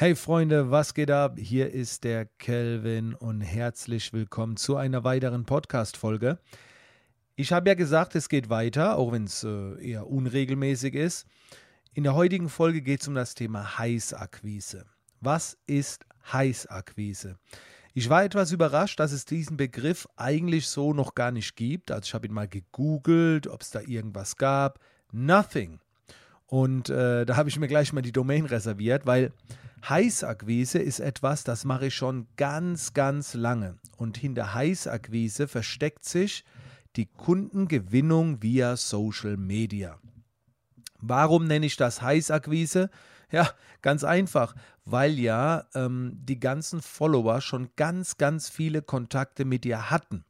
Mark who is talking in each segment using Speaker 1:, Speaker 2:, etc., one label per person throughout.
Speaker 1: Hey Freunde, was geht ab? Hier ist der Kelvin und herzlich willkommen zu einer weiteren Podcast-Folge. Ich habe ja gesagt, es geht weiter, auch wenn es äh, eher unregelmäßig ist. In der heutigen Folge geht es um das Thema Heißakquise. Was ist Heißakquise? Ich war etwas überrascht, dass es diesen Begriff eigentlich so noch gar nicht gibt. Also ich habe ihn mal gegoogelt, ob es da irgendwas gab. Nothing. Und äh, da habe ich mir gleich mal die Domain reserviert, weil Heißakquise ist etwas, das mache ich schon ganz, ganz lange. Und hinter Heißakquise versteckt sich die Kundengewinnung via Social Media. Warum nenne ich das Heißakquise? Ja, ganz einfach, weil ja ähm, die ganzen Follower schon ganz, ganz viele Kontakte mit dir hatten.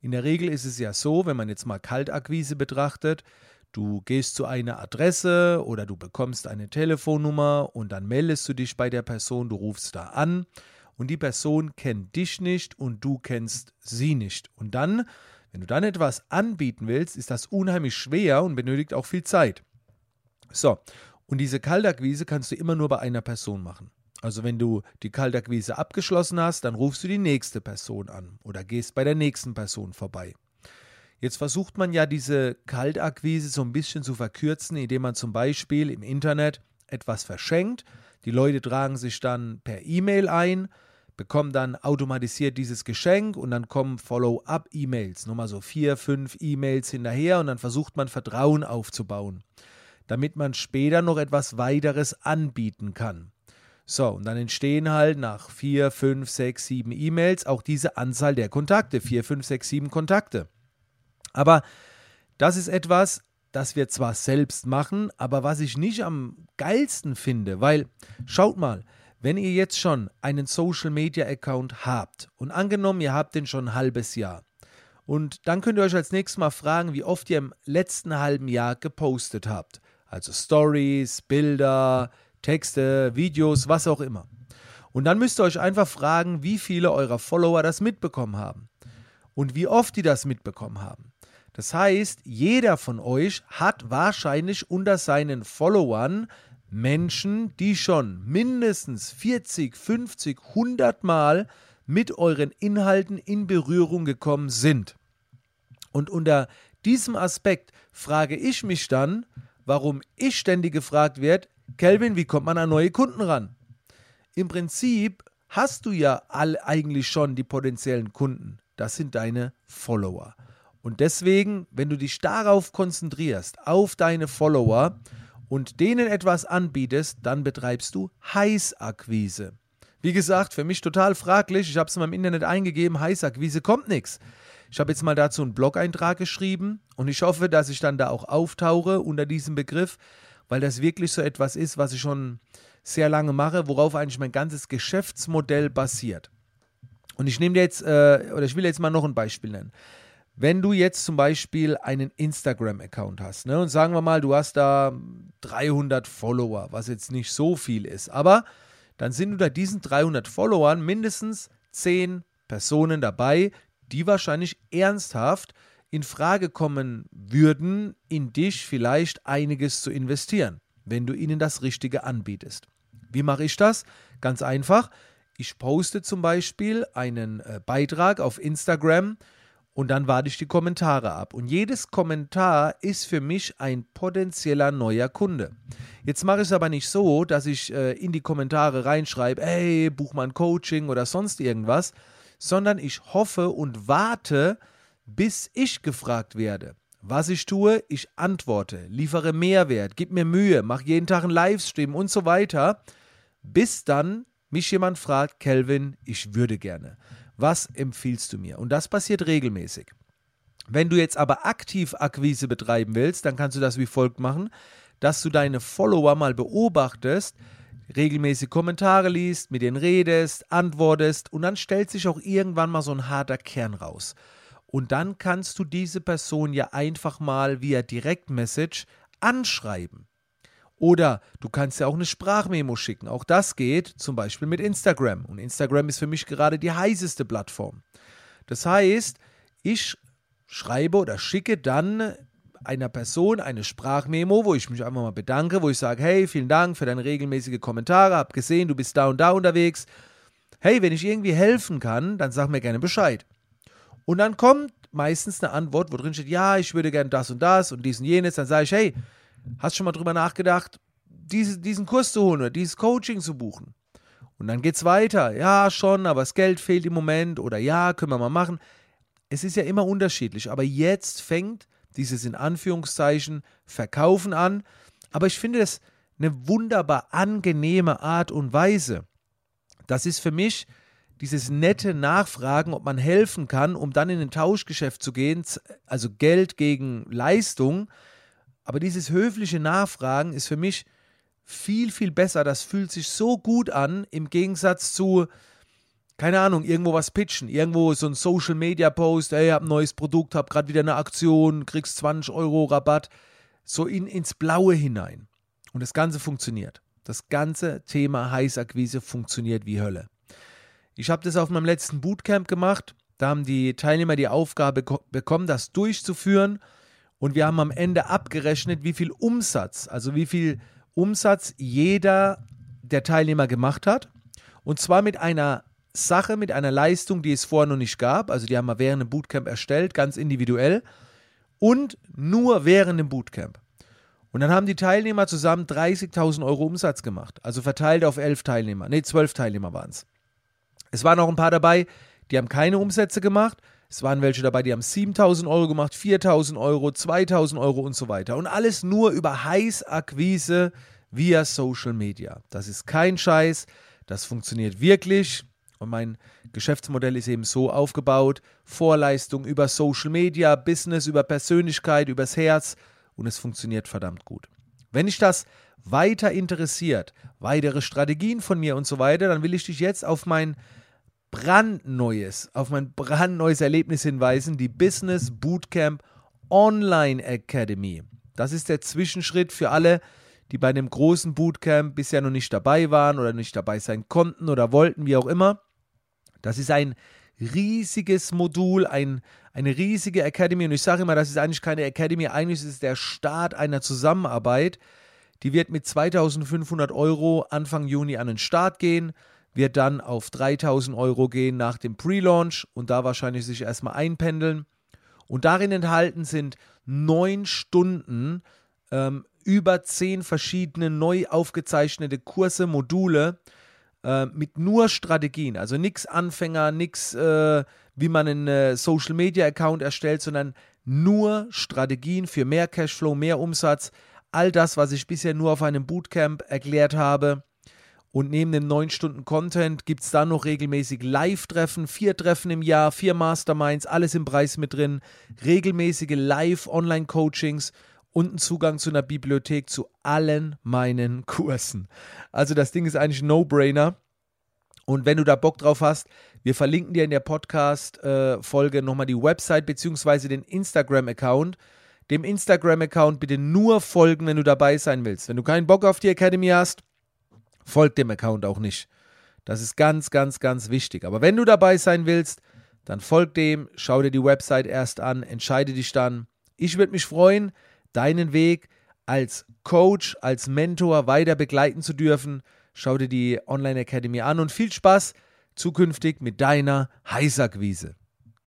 Speaker 1: In der Regel ist es ja so, wenn man jetzt mal Kaltakquise betrachtet, Du gehst zu einer Adresse oder du bekommst eine Telefonnummer und dann meldest du dich bei der Person, du rufst da an und die Person kennt dich nicht und du kennst sie nicht. Und dann, wenn du dann etwas anbieten willst, ist das unheimlich schwer und benötigt auch viel Zeit. So, und diese Kaltakquise kannst du immer nur bei einer Person machen. Also wenn du die Kaltakquise abgeschlossen hast, dann rufst du die nächste Person an oder gehst bei der nächsten Person vorbei. Jetzt versucht man ja diese Kaltakquise so ein bisschen zu verkürzen, indem man zum Beispiel im Internet etwas verschenkt. Die Leute tragen sich dann per E-Mail ein, bekommen dann automatisiert dieses Geschenk und dann kommen Follow-up-E-Mails, nochmal so vier, fünf E-Mails hinterher und dann versucht man Vertrauen aufzubauen, damit man später noch etwas weiteres anbieten kann. So, und dann entstehen halt nach vier, fünf, sechs, sieben E-Mails auch diese Anzahl der Kontakte, vier, fünf, sechs, sieben Kontakte. Aber das ist etwas, das wir zwar selbst machen, aber was ich nicht am geilsten finde, weil schaut mal, wenn ihr jetzt schon einen Social Media Account habt und angenommen, ihr habt den schon ein halbes Jahr und dann könnt ihr euch als nächstes mal fragen, wie oft ihr im letzten halben Jahr gepostet habt. Also Stories, Bilder, Texte, Videos, was auch immer. Und dann müsst ihr euch einfach fragen, wie viele eurer Follower das mitbekommen haben und wie oft die das mitbekommen haben. Das heißt, jeder von euch hat wahrscheinlich unter seinen Followern Menschen, die schon mindestens 40, 50, 100 Mal mit euren Inhalten in Berührung gekommen sind. Und unter diesem Aspekt frage ich mich dann, warum ich ständig gefragt werde, Kelvin, wie kommt man an neue Kunden ran? Im Prinzip hast du ja all eigentlich schon die potenziellen Kunden. Das sind deine Follower. Und deswegen, wenn du dich darauf konzentrierst, auf deine Follower und denen etwas anbietest, dann betreibst du Heißakquise. Wie gesagt, für mich total fraglich. Ich habe es mal im Internet eingegeben, Heißakquise kommt nichts. Ich habe jetzt mal dazu einen Blog-Eintrag geschrieben und ich hoffe, dass ich dann da auch auftauche unter diesem Begriff, weil das wirklich so etwas ist, was ich schon sehr lange mache, worauf eigentlich mein ganzes Geschäftsmodell basiert. Und ich nehme jetzt, äh, oder ich will jetzt mal noch ein Beispiel nennen. Wenn du jetzt zum Beispiel einen Instagram-Account hast, ne, und sagen wir mal, du hast da 300 Follower, was jetzt nicht so viel ist, aber dann sind unter diesen 300 Followern mindestens 10 Personen dabei, die wahrscheinlich ernsthaft in Frage kommen würden, in dich vielleicht einiges zu investieren, wenn du ihnen das Richtige anbietest. Wie mache ich das? Ganz einfach. Ich poste zum Beispiel einen äh, Beitrag auf Instagram, und dann warte ich die Kommentare ab. Und jedes Kommentar ist für mich ein potenzieller neuer Kunde. Jetzt mache ich es aber nicht so, dass ich äh, in die Kommentare reinschreibe, hey, buch mal ein Coaching oder sonst irgendwas, sondern ich hoffe und warte, bis ich gefragt werde. Was ich tue, ich antworte, liefere Mehrwert, gib mir Mühe, mache jeden Tag einen Livestream und so weiter, bis dann mich jemand fragt, Kelvin, ich würde gerne. Was empfiehlst du mir? Und das passiert regelmäßig. Wenn du jetzt aber aktiv Akquise betreiben willst, dann kannst du das wie folgt machen, dass du deine Follower mal beobachtest, regelmäßig Kommentare liest, mit denen redest, antwortest und dann stellt sich auch irgendwann mal so ein harter Kern raus. Und dann kannst du diese Person ja einfach mal via Direktmessage anschreiben. Oder du kannst ja auch eine Sprachmemo schicken. Auch das geht zum Beispiel mit Instagram. Und Instagram ist für mich gerade die heißeste Plattform. Das heißt, ich schreibe oder schicke dann einer Person eine Sprachmemo, wo ich mich einfach mal bedanke, wo ich sage, hey, vielen Dank für deine regelmäßige Kommentare, hab gesehen, du bist da und da unterwegs. Hey, wenn ich irgendwie helfen kann, dann sag mir gerne Bescheid. Und dann kommt meistens eine Antwort, wo drin steht, ja, ich würde gerne das und das und dies und jenes. Dann sage ich, hey, hast du schon mal drüber nachgedacht, diese, diesen Kurs zu holen oder dieses Coaching zu buchen? Und dann geht es weiter. Ja, schon, aber das Geld fehlt im Moment oder ja, können wir mal machen. Es ist ja immer unterschiedlich, aber jetzt fängt dieses in Anführungszeichen Verkaufen an. Aber ich finde das eine wunderbar angenehme Art und Weise. Das ist für mich dieses nette Nachfragen, ob man helfen kann, um dann in ein Tauschgeschäft zu gehen, also Geld gegen Leistung. Aber dieses höfliche Nachfragen ist für mich viel, viel besser. Das fühlt sich so gut an im Gegensatz zu, keine Ahnung, irgendwo was pitchen. Irgendwo so ein Social Media Post, ey, hab ein neues Produkt, hab gerade wieder eine Aktion, kriegst 20 Euro Rabatt. So in, ins Blaue hinein. Und das Ganze funktioniert. Das ganze Thema Heißakquise funktioniert wie Hölle. Ich habe das auf meinem letzten Bootcamp gemacht. Da haben die Teilnehmer die Aufgabe bekommen, das durchzuführen. Und wir haben am Ende abgerechnet, wie viel Umsatz, also wie viel Umsatz jeder der Teilnehmer gemacht hat. Und zwar mit einer Sache, mit einer Leistung, die es vorher noch nicht gab. Also die haben wir während dem Bootcamp erstellt, ganz individuell. Und nur während dem Bootcamp. Und dann haben die Teilnehmer zusammen 30.000 Euro Umsatz gemacht. Also verteilt auf elf Teilnehmer. Ne, zwölf Teilnehmer waren es. Es waren auch ein paar dabei, die haben keine Umsätze gemacht. Es waren welche dabei, die haben 7000 Euro gemacht, 4000 Euro, 2000 Euro und so weiter. Und alles nur über Heißakquise via Social Media. Das ist kein Scheiß. Das funktioniert wirklich. Und mein Geschäftsmodell ist eben so aufgebaut: Vorleistung über Social Media, Business, über Persönlichkeit, übers Herz. Und es funktioniert verdammt gut. Wenn dich das weiter interessiert, weitere Strategien von mir und so weiter, dann will ich dich jetzt auf mein brandneues, auf mein brandneues Erlebnis hinweisen, die Business Bootcamp Online Academy. Das ist der Zwischenschritt für alle, die bei dem großen Bootcamp bisher noch nicht dabei waren oder nicht dabei sein konnten oder wollten, wie auch immer. Das ist ein riesiges Modul, ein, eine riesige Academy. Und ich sage immer, das ist eigentlich keine Academy, eigentlich ist es der Start einer Zusammenarbeit. Die wird mit 2500 Euro Anfang Juni an den Start gehen wird dann auf 3000 Euro gehen nach dem Pre-Launch und da wahrscheinlich sich erstmal einpendeln. Und darin enthalten sind neun Stunden ähm, über zehn verschiedene neu aufgezeichnete Kurse, Module äh, mit nur Strategien. Also nichts Anfänger, nichts, äh, wie man einen äh, Social Media Account erstellt, sondern nur Strategien für mehr Cashflow, mehr Umsatz. All das, was ich bisher nur auf einem Bootcamp erklärt habe und neben dem 9 Stunden Content gibt es dann noch regelmäßig Live-Treffen, vier Treffen im Jahr, vier Masterminds, alles im Preis mit drin, regelmäßige Live-Online-Coachings und einen Zugang zu einer Bibliothek zu allen meinen Kursen. Also das Ding ist eigentlich ein No-Brainer. Und wenn du da Bock drauf hast, wir verlinken dir in der Podcast-Folge äh, nochmal die Website bzw. den Instagram-Account. Dem Instagram-Account bitte nur folgen, wenn du dabei sein willst. Wenn du keinen Bock auf die Academy hast, folgt dem Account auch nicht. Das ist ganz, ganz, ganz wichtig. Aber wenn du dabei sein willst, dann folg dem, schau dir die Website erst an, entscheide dich dann. Ich würde mich freuen, deinen Weg als Coach, als Mentor weiter begleiten zu dürfen. Schau dir die Online Academy an und viel Spaß zukünftig mit deiner Heißakquise.